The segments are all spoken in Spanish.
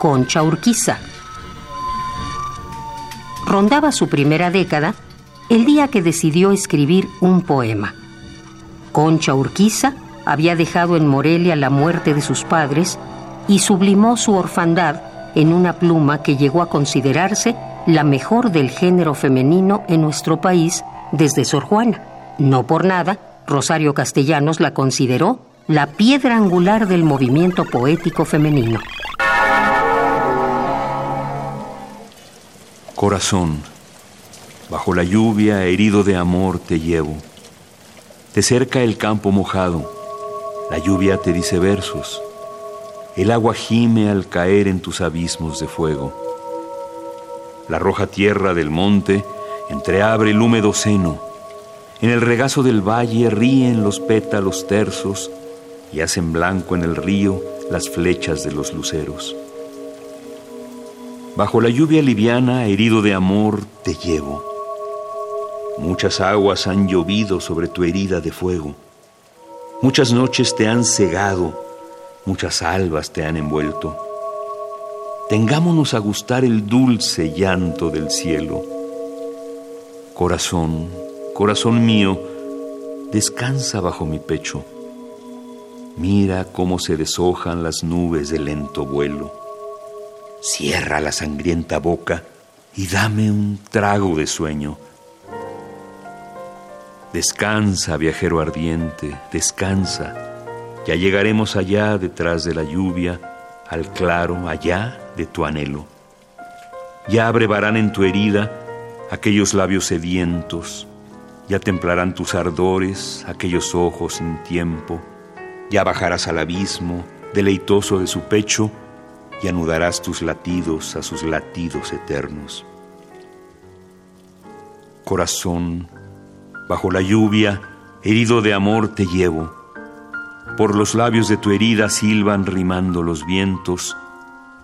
Concha Urquiza. Rondaba su primera década el día que decidió escribir un poema. Concha Urquiza había dejado en Morelia la muerte de sus padres y sublimó su orfandad en una pluma que llegó a considerarse la mejor del género femenino en nuestro país desde Sor Juana. No por nada, Rosario Castellanos la consideró la piedra angular del movimiento poético femenino. Corazón, bajo la lluvia herido de amor te llevo. Te cerca el campo mojado, la lluvia te dice versos, el agua gime al caer en tus abismos de fuego. La roja tierra del monte entreabre el húmedo seno, en el regazo del valle ríen los pétalos tersos y hacen blanco en el río las flechas de los luceros. Bajo la lluvia liviana, herido de amor, te llevo. Muchas aguas han llovido sobre tu herida de fuego. Muchas noches te han cegado, muchas albas te han envuelto. Tengámonos a gustar el dulce llanto del cielo. Corazón, corazón mío, descansa bajo mi pecho. Mira cómo se deshojan las nubes de lento vuelo. Cierra la sangrienta boca y dame un trago de sueño. Descansa, viajero ardiente, descansa. Ya llegaremos allá detrás de la lluvia, al claro, allá de tu anhelo. Ya abrevarán en tu herida aquellos labios sedientos, ya templarán tus ardores aquellos ojos sin tiempo, ya bajarás al abismo, deleitoso de su pecho, y anudarás tus latidos a sus latidos eternos. Corazón, bajo la lluvia, herido de amor te llevo. Por los labios de tu herida silban rimando los vientos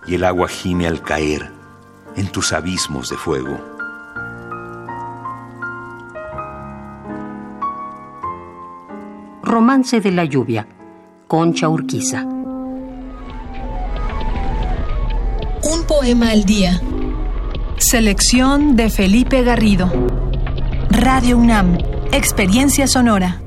y el agua gime al caer en tus abismos de fuego. Romance de la lluvia, Concha Urquiza. Un poema al día. Selección de Felipe Garrido. Radio UNAM, Experiencia Sonora.